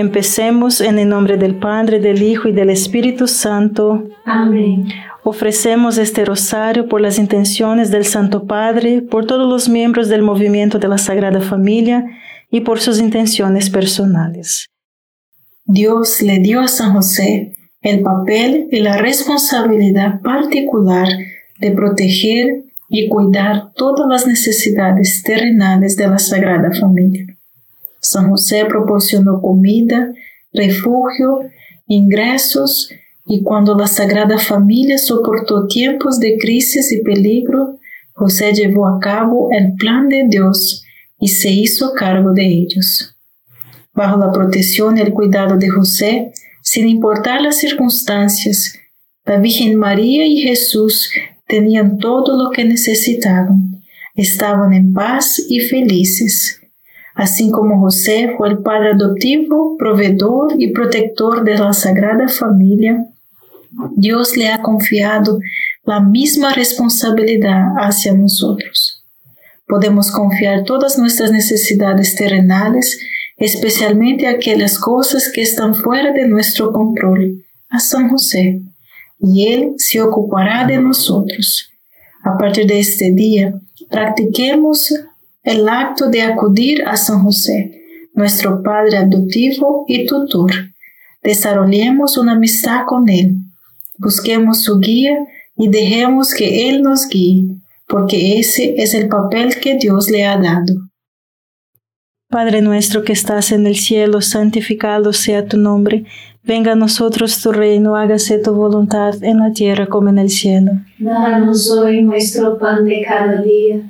Empecemos en el nombre del Padre, del Hijo y del Espíritu Santo. Amén. Ofrecemos este rosario por las intenciones del Santo Padre, por todos los miembros del movimiento de la Sagrada Familia y por sus intenciones personales. Dios le dio a San José el papel y la responsabilidad particular de proteger y cuidar todas las necesidades terrenales de la Sagrada Familia. San José proporcionó comida, refugio, ingresos y cuando la Sagrada Familia soportó tiempos de crisis y peligro, José llevó a cabo el plan de Dios y se hizo cargo de ellos. Bajo la protección y el cuidado de José, sin importar las circunstancias, la Virgen María y Jesús tenían todo lo que necesitaban, estaban en paz y felices. Así como José fue el padre adoptivo, proveedor y protector de la Sagrada Familia, Dios le ha confiado la misma responsabilidad hacia nosotros. Podemos confiar todas nuestras necesidades terrenales, especialmente aquellas cosas que están fuera de nuestro control, a San José, y Él se ocupará de nosotros. A partir de este día, practiquemos el acto de acudir a San José, nuestro Padre adoptivo y tutor. Desarrollemos una amistad con Él busquemos su guía y dejemos que Él nos guíe, porque ese es el papel que Dios le ha dado. Padre nuestro que estás en el cielo, santificado sea tu nombre. Venga a nosotros tu reino, hágase tu voluntad en la tierra como en el cielo. Danos hoy nuestro pan de cada día,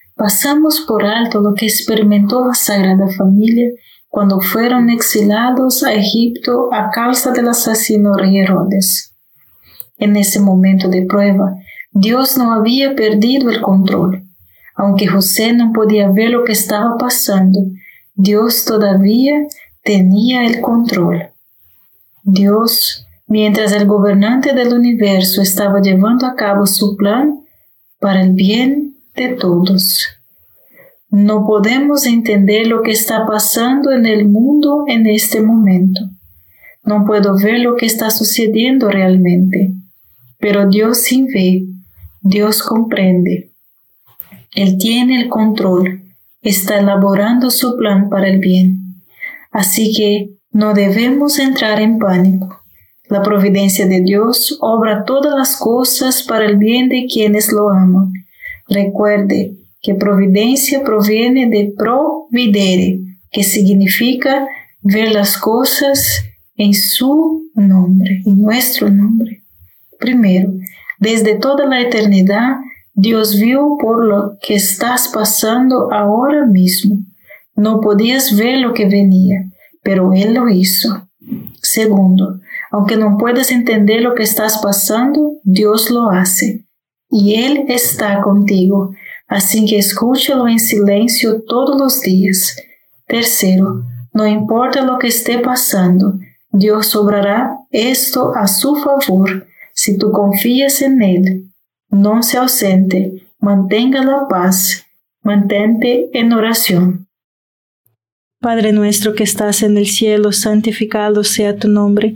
pasamos por alto lo que experimentó la Sagrada Familia cuando fueron exilados a Egipto a causa del asesino rey Herodes. En ese momento de prueba, Dios no había perdido el control. Aunque José no podía ver lo que estaba pasando, Dios todavía tenía el control. Dios, mientras el gobernante del universo estaba llevando a cabo su plan para el bien de todos. No podemos entender lo que está pasando en el mundo en este momento. No puedo ver lo que está sucediendo realmente, pero Dios sí ve, Dios comprende. Él tiene el control, está elaborando su plan para el bien. Así que no debemos entrar en pánico. La providencia de Dios obra todas las cosas para el bien de quienes lo aman Recuerde que providencia proviene de providere, que significa ver las cosas en su nombre, en nuestro nombre. Primero, desde toda la eternidad, Dios vio por lo que estás pasando ahora mismo. No podías ver lo que venía, pero Él lo hizo. Segundo, aunque no puedas entender lo que estás pasando, Dios lo hace y Él está contigo, así que escúchalo en silencio todos los días. Tercero, no importa lo que esté pasando, Dios obrará esto a su favor si tú confías en Él. No se ausente, mantenga la paz, mantente en oración. Padre nuestro que estás en el cielo, santificado sea tu nombre.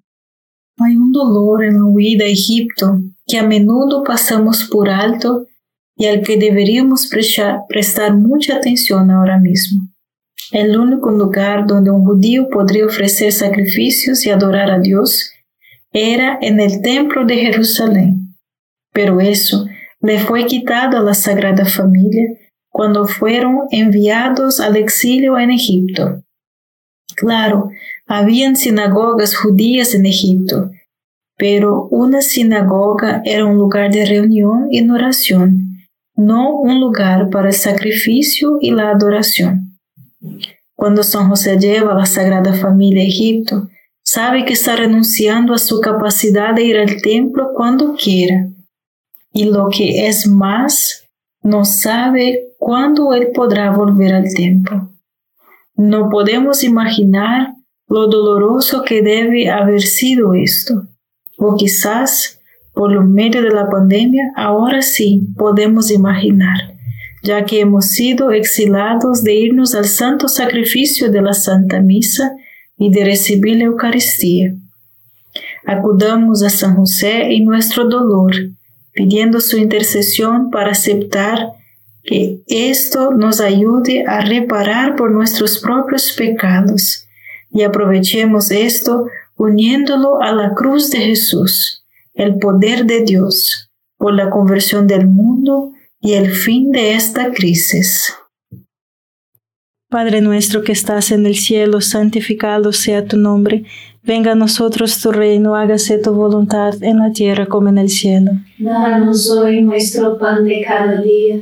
Hay un dolor en la huida a Egipto que a menudo pasamos por alto y al que deberíamos prestar, mucha atención ahora mismo. El único lugar donde un judío podría ofrecer sacrificios y adorar a Dios era en el templo de Jerusalén. Pero eso le fue quitado a la Sagrada Familia cuando fueron enviados al exilio en Egipto. Claro, habían sinagogas judías en Egipto, pero una sinagoga era un lugar de reunión y oración, no un lugar para el sacrificio y la adoración. Cuando San José lleva a la Sagrada Familia a Egipto, sabe que está renunciando a su capacidad de ir al templo cuando quiera. Y lo que es más, no sabe cuándo él podrá volver al templo. No podemos imaginar lo doloroso que debe haber sido esto. O quizás, por lo medio de la pandemia, ahora sí podemos imaginar, ya que hemos sido exilados de irnos al santo sacrificio de la Santa Misa y de recibir la Eucaristía. Acudamos a San José en nuestro dolor, pidiendo su intercesión para aceptar que esto nos ayude a reparar por nuestros propios pecados y aprovechemos esto uniéndolo a la cruz de Jesús, el poder de Dios, por la conversión del mundo y el fin de esta crisis. Padre nuestro que estás en el cielo, santificado sea tu nombre. Venga a nosotros tu reino, hágase tu voluntad en la tierra como en el cielo. Danos hoy nuestro pan de cada día,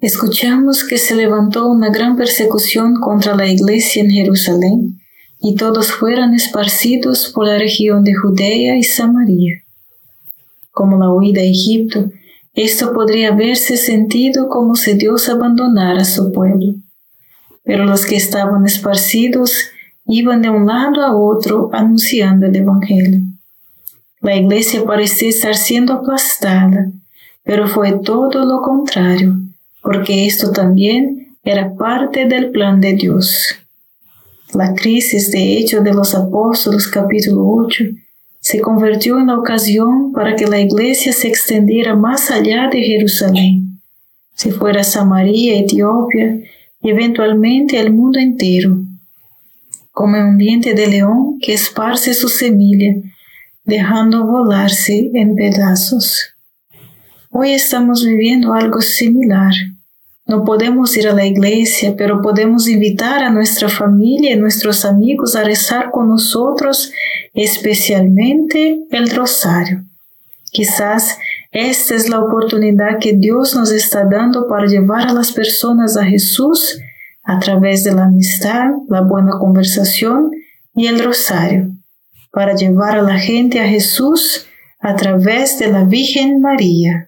escuchamos que se levantó una gran persecución contra la iglesia en Jerusalén y todos fueron esparcidos por la región de Judea y Samaria. Como la huida a Egipto, esto podría haberse sentido como si Dios abandonara a su pueblo. Pero los que estaban esparcidos iban de un lado a otro anunciando el Evangelio. La iglesia parecía estar siendo aplastada, pero fue todo lo contrario, porque esto también era parte del plan de Dios. La crisis de Hechos de los Apóstoles capítulo 8 se convirtió en la ocasión para que la iglesia se extendiera más allá de Jerusalén, si fuera Samaria, Etiopía y eventualmente el mundo entero, como un diente de león que esparce su semilla, dejando volarse en pedazos. Hoy estamos viviendo algo similar. No podemos ir a la iglesia, pero podemos invitar a nuestra familia y nuestros amigos a rezar con nosotros, especialmente el rosario. Quizás esta es la oportunidad que Dios nos está dando para llevar a las personas a Jesús a través de la amistad, la buena conversación y el rosario, para llevar a la gente a Jesús a través de la Virgen María.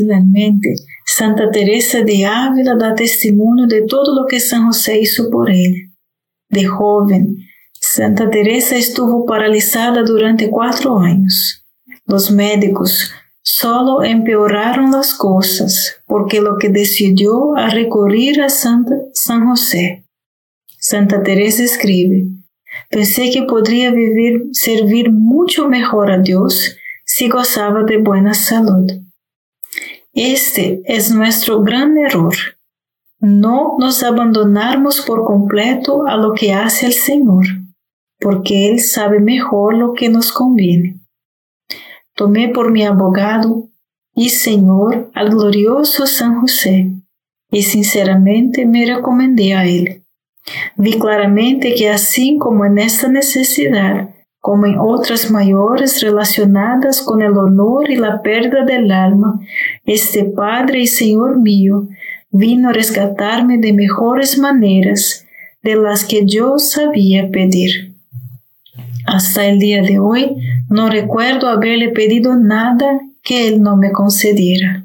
Finalmente, Santa Teresa de Ávila da testimonio de todo lo que San José hizo por él. De joven, Santa Teresa estuvo paralizada durante cuatro años. Los médicos solo empeoraron las cosas porque lo que decidió a recurrir a San José. Santa Teresa escribe, pensé que podría vivir, servir mucho mejor a Dios si gozaba de buena salud. Este es nuestro gran error. No nos abandonarmos por completo a lo que hace el Señor, porque Él sabe mejor lo que nos conviene. Tomé por mi abogado y Señor al glorioso San José, y sinceramente me recomendé a Él. Vi claramente que así como en esta necesidad, como en otras mayores relacionadas con el honor y la pérdida del alma, este Padre y Señor mío vino a rescatarme de mejores maneras de las que yo sabía pedir. Hasta el día de hoy no recuerdo haberle pedido nada que Él no me concediera.